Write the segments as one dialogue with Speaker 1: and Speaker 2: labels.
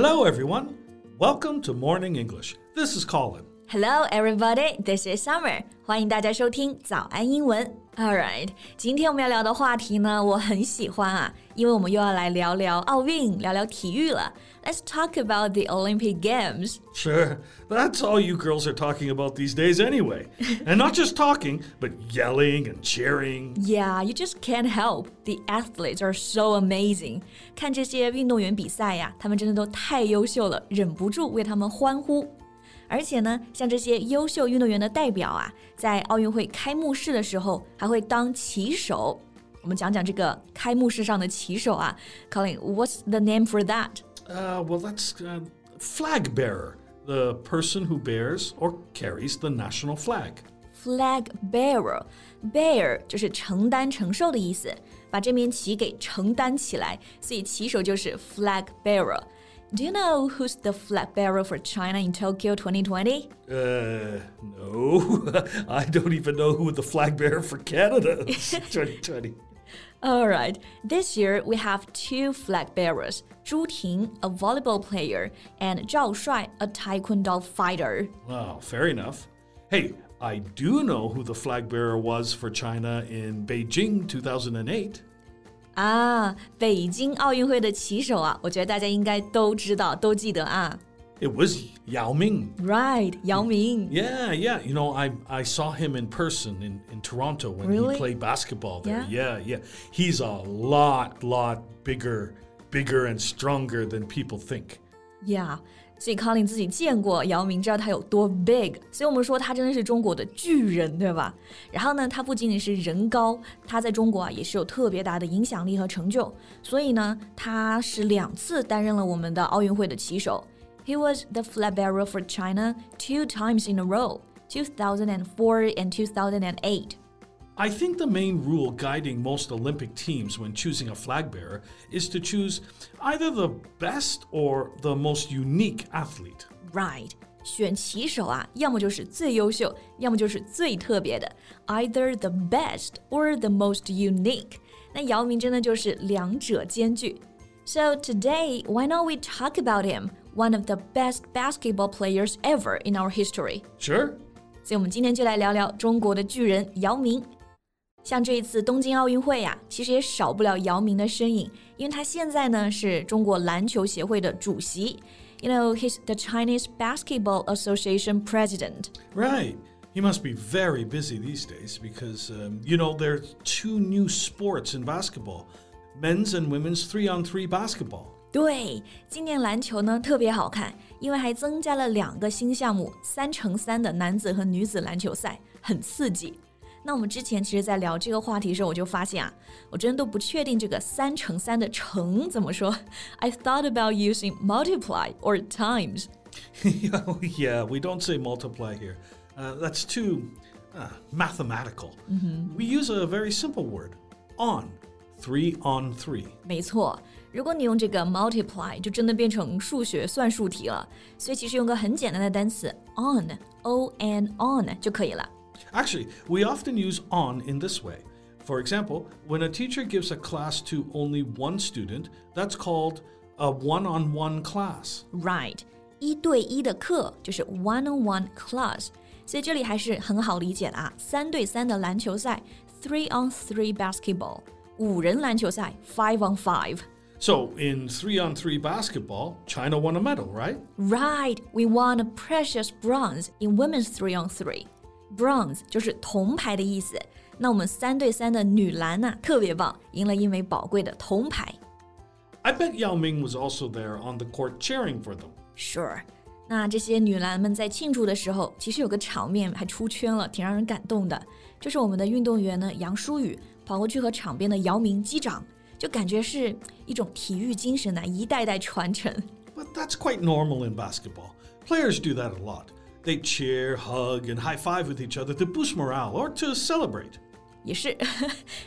Speaker 1: Hello, everyone. Welcome to Morning English. This is Colin.
Speaker 2: Hello, everybody. This is Summer. 欢迎大家收听早安英文。All right，今天我们要聊的话题呢，我很喜欢啊，因为我们又要来聊聊奥运，聊聊体育了。Let's talk about the Olympic Games.
Speaker 1: Sure, that's all you girls are talking about these days anyway. and not just talking, but yelling and cheering.
Speaker 2: Yeah, you just can't help. The athletes are so amazing. 看这些运动员比赛呀，他们真的都太优秀了，忍不住为他们欢呼。 而且呢，像这些优秀运动员的代表啊，在奥运会开幕式的时候还会当旗手。我们讲讲这个开幕式上的旗手啊，Colin，what's the name for
Speaker 1: that？Uh, well, that's uh, flag bearer, the person who bears or carries the national flag.
Speaker 2: Flag bearer, bear 就是承担、承受的意思，把这面旗给承担起来，所以旗手就是 flag bearer。 Do you know who's the flag bearer for China in Tokyo 2020?
Speaker 1: Uh, no. I don't even know who the flag bearer for Canada is 2020.
Speaker 2: All right. This year we have two flag bearers: Zhu Ting, a volleyball player, and Zhao Shuai, a taekwondo fighter.
Speaker 1: Wow, fair enough. Hey, I do know who the flag bearer was for China in Beijing 2008.
Speaker 2: 啊，北京奥运会的旗手啊，我觉得大家应该都知道，都记得啊。
Speaker 1: It was Yao Ming.
Speaker 2: Right, Yao Ming.
Speaker 1: Yeah, yeah. You know, I I saw him in person in, in Toronto when
Speaker 2: really?
Speaker 1: he played basketball there.
Speaker 2: Yeah?
Speaker 1: yeah, yeah. He's a lot, lot bigger, bigger and stronger than people think.
Speaker 2: Yeah. 所以康林自己见过姚明，知道他有多 big，所以我们说他真的是中国的巨人，对吧？然后呢，他不仅仅是人高，他在中国啊也是有特别大的影响力和成就。所以呢，他是两次担任了我们的奥运会的旗手。He was the flag bearer for China two times in a row, 2004 and 2008.
Speaker 1: I think the main rule guiding most Olympic teams when choosing a flag bearer is to choose either the best or the most unique athlete.
Speaker 2: Right. 选旗手啊，要么就是最优秀，要么就是最特别的，either the best or the most unique。那姚明真的就是两者兼具。So today, why not we talk about him, one of the best basketball players ever in our history?
Speaker 1: Sure.
Speaker 2: 所以我们今天就来聊聊中国的巨人姚明。 像这一次东京奥运会呀、啊，其实也少不了姚明的身影，因为他现在呢是中国篮球协会的主席。You know, he's the Chinese Basketball Association president.
Speaker 1: Right. He must be very busy these days because, um, you know, there are two new sports in basketball men's and women's three on three basketball.
Speaker 2: 对，今年篮球呢特别好看，因为还增加了两个新项目，三乘三的男子和女子篮球赛，很刺激。 那我们之前其实，在聊这个话题的时候，我就发现啊，我真的都不确定这个三乘三的乘怎么说。I thought about using multiply or times.
Speaker 1: yeah, we don't say multiply here. Uh, that's too uh, mathematical.
Speaker 2: Mm-hmm.
Speaker 1: We use a very simple word on. Three on three.
Speaker 2: 没错，如果你用这个 multiply，就真的变成数学算术题了。所以其实用个很简单的单词 on，o n on 就可以了。
Speaker 1: Actually, we often use on in this way. For example, when a teacher gives a class to only one student, that's called a one-on-one class.
Speaker 2: Right，一对一的课就是 one-on-one class。所以这里还是很好理解的啊，三对三的篮球赛 three on three basketball，五人篮球赛 five on five。
Speaker 1: So, in three on three basketball, China won a medal, right?
Speaker 2: Right, we won a precious bronze in women's three on three. Bronze 就是铜牌的意思。那我们三对三的女篮呢、特别棒，赢了一枚宝贵的铜牌。
Speaker 1: I bet Yao Ming was also there on the court cheering for them.
Speaker 2: Sure，那这些女篮们在庆祝的时候，其实有个场面还出圈了，挺让人感动的。就是我们的运动员呢，杨舒雨跑过去和场边的姚明击掌，就感觉是一种体育精神呐、一代代传承。
Speaker 1: But that's quite normal in basketball. Players do that a lot. They cheer, hug, and high five with each other to boost morale or to celebrate.
Speaker 2: 也是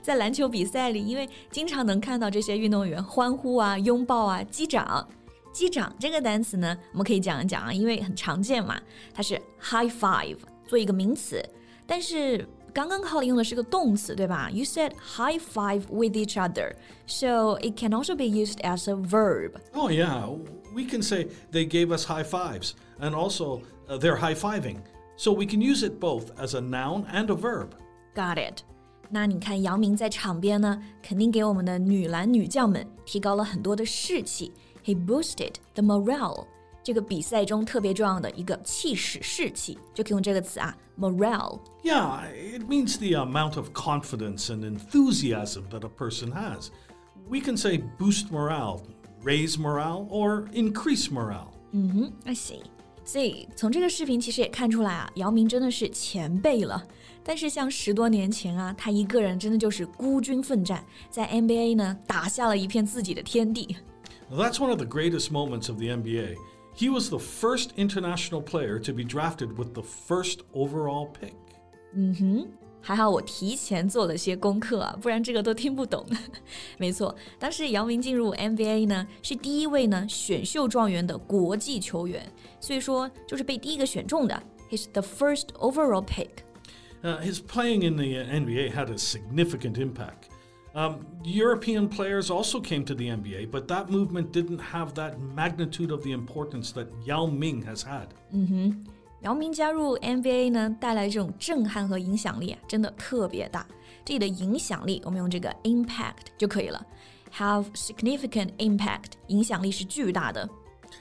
Speaker 2: 在篮球比赛里，因为经常能看到这些运动员欢呼啊、拥抱啊、击掌。击掌这个单词呢，我们可以讲一讲啊，因为很常见嘛，它是 high five 做一个名词，但是刚刚 Colin 用的是个动词，对吧？You said high five with each other, so it can also be used as a verb.
Speaker 1: Oh, yeah. we can say they gave us high fives, and also uh, they're high fiving. So we can use it both as a noun and a verb.
Speaker 2: Got it。那你看，姚明在场边呢，肯定给我们的女篮女将们提高了很多的士气。He boosted the morale。这个比赛中特别重要的一个气势、士气，就可以用这个词啊，
Speaker 1: morale。Yeah, it means the amount of confidence and enthusiasm that a person has. We can say boost morale, raise morale, or increase morale.
Speaker 2: 嗯哼，I see。所以从这个视频其实也看出来啊，姚明真的是前辈了。但是像十多年前啊，他一个人真的就是孤军奋战，在 NBA 呢打下了一片自己的天地。
Speaker 1: That's one of the greatest moments of the NBA. He was the first international player to be drafted with the first overall pick.
Speaker 2: 嗯哼， 还好我提前做了些功课啊，不然这个都听不懂。没错，当时姚明进入 NBA 呢，是第一位呢选秀状元的国际球员，所以说就是被第一个选中的。He's the first overall pick.
Speaker 1: Uh, his playing in the NBA had a significant impact. Um, European players also came to the NBA, but that movement didn't have that magnitude of the importance that Yao Ming has had.
Speaker 2: 嗯哼， 姚明加入 NBA 呢，带来这种震撼和影响力啊，真的特别大。这里的影响力，我们用这个 impact 就可以了。Have significant impact，影响力是巨大的。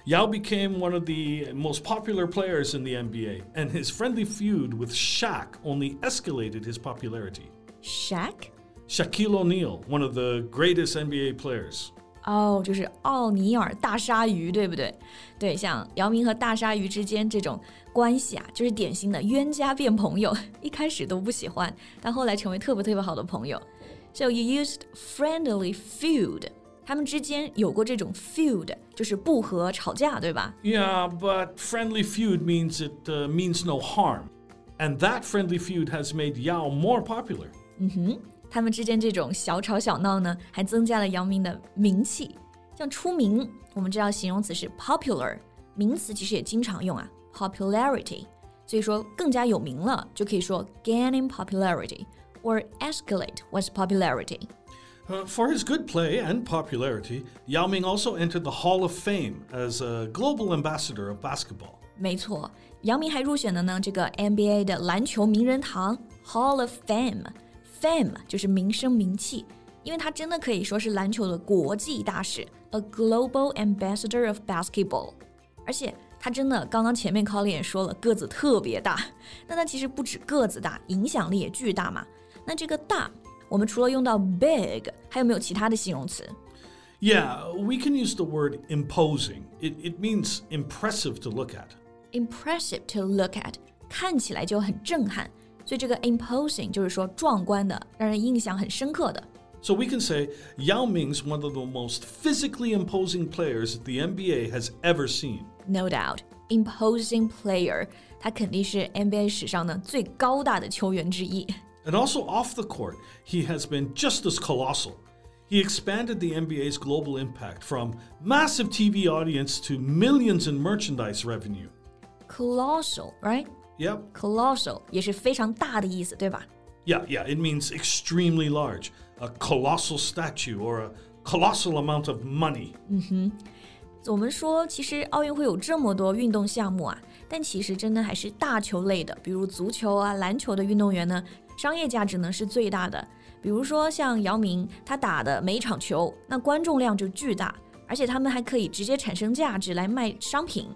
Speaker 1: Yao became one of the most popular players in the NBA, and his friendly feud with Shaq only escalated his popularity.
Speaker 2: Shaq?
Speaker 1: Shaquille O'Neal, one of the greatest NBA players.
Speaker 2: 哦，就是奥尼尔大鲨鱼，对不对？对，像姚明和大鲨鱼之间这种关系啊，就是典型的冤家变朋友。一开始都不喜欢，但后来成为特别特别好的朋友。So you used friendly feud，他们之间有过这种 feud，就是不和、吵架，对吧
Speaker 1: ？Yeah, but friendly feud means it uh, means no harm, and that friendly feud has made Yao more popular.
Speaker 2: 嗯哼。他们之间这种小吵小闹呢，还增加了姚明的名气。像出名，我们知道形容词是 popular，名词其实也经常用啊，popularity。所以说更加有名了，就可以说 gaining popularity or escalate one's
Speaker 1: popularity。Uh, for his good play and popularity, Yao Ming also entered the Hall of Fame as a global ambassador of basketball.
Speaker 2: 没错，姚明还入选了呢这个 NBA 的篮球名人堂 Hall of Fame。 Fame 就是名声名气，因为他真的可以说是篮球的国际大使，a global ambassador of basketball。而且他真的，刚刚前面 Colin 也说了，个子特别大。那他其实不止个子大，影响力也巨大嘛。那这个大，我们除了用到 big，还有没有其他的形容词？
Speaker 1: Yeah, we can use the word imposing. It it means impressive to look at.
Speaker 2: Impressive to look at，看起来就很震撼。 所以这个 imposing 就是说壮观的，让人印象很深刻的。
Speaker 1: So we can say Yao Ming's one of the most physically imposing players the NBA has ever seen.
Speaker 2: No doubt, imposing player，他肯定是 NBA 史上呢最高大的球员之一。
Speaker 1: And also off the court, he has been just as colossal. He expanded the NBA's global impact from massive TV audience to millions in merchandise revenue.
Speaker 2: Colossal, right?
Speaker 1: Yep.
Speaker 2: Colossal 也是非常大的意思，对吧？
Speaker 1: Yeah, yeah, it means extremely large, a colossal statue or a colossal amount of money.
Speaker 2: 嗯哼，我们说其实奥运会有这么多运动项目啊，但其实真的还是大球类的，比如足球啊、篮球的运动员呢，商业价值呢是最大的。比如说像姚明，他打的每一场球，那观众量就巨大，而且他们还可以直接产生价值来卖商品。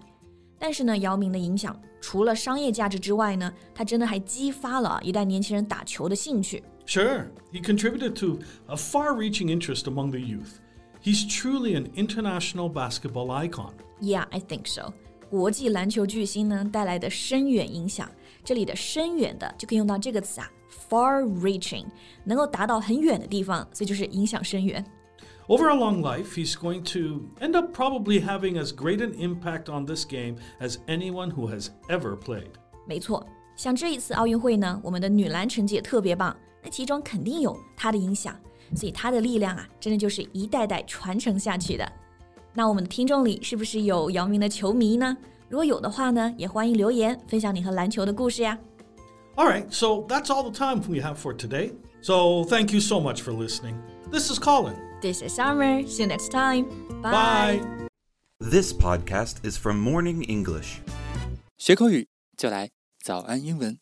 Speaker 2: 但是呢，姚明的影响 除了商业价值之外呢，他真的还激发了一代年轻人打球的兴趣。
Speaker 1: Sure, he contributed to a far-reaching interest among the youth. He's truly an international basketball icon.
Speaker 2: Yeah, I think so. 国际篮球巨星呢带来的深远影响，这里的深远的就可以用到这个词啊，far-reaching，能够达到很远的地方，所以就是影响深远。
Speaker 1: over a long life, he's going to end up probably having as great an impact on this game as anyone who has ever played.
Speaker 2: 没错，像这一次奥运会呢，我们的女篮成绩也特别棒，那其中肯定有她的影响，所以她的力量啊，真的就是一代代传承下去的。那我们的听众里是不是有姚明的球迷呢？如果有的话呢，也欢迎留言分享你和篮球的故事呀。
Speaker 1: All right, so that's all the time we have for today. So thank you so much for listening. This is Colin.
Speaker 2: This is Summer. See you next time.
Speaker 1: Bye. Bye.
Speaker 3: This podcast is from Morning English.
Speaker 4: 学口语就来早安英文。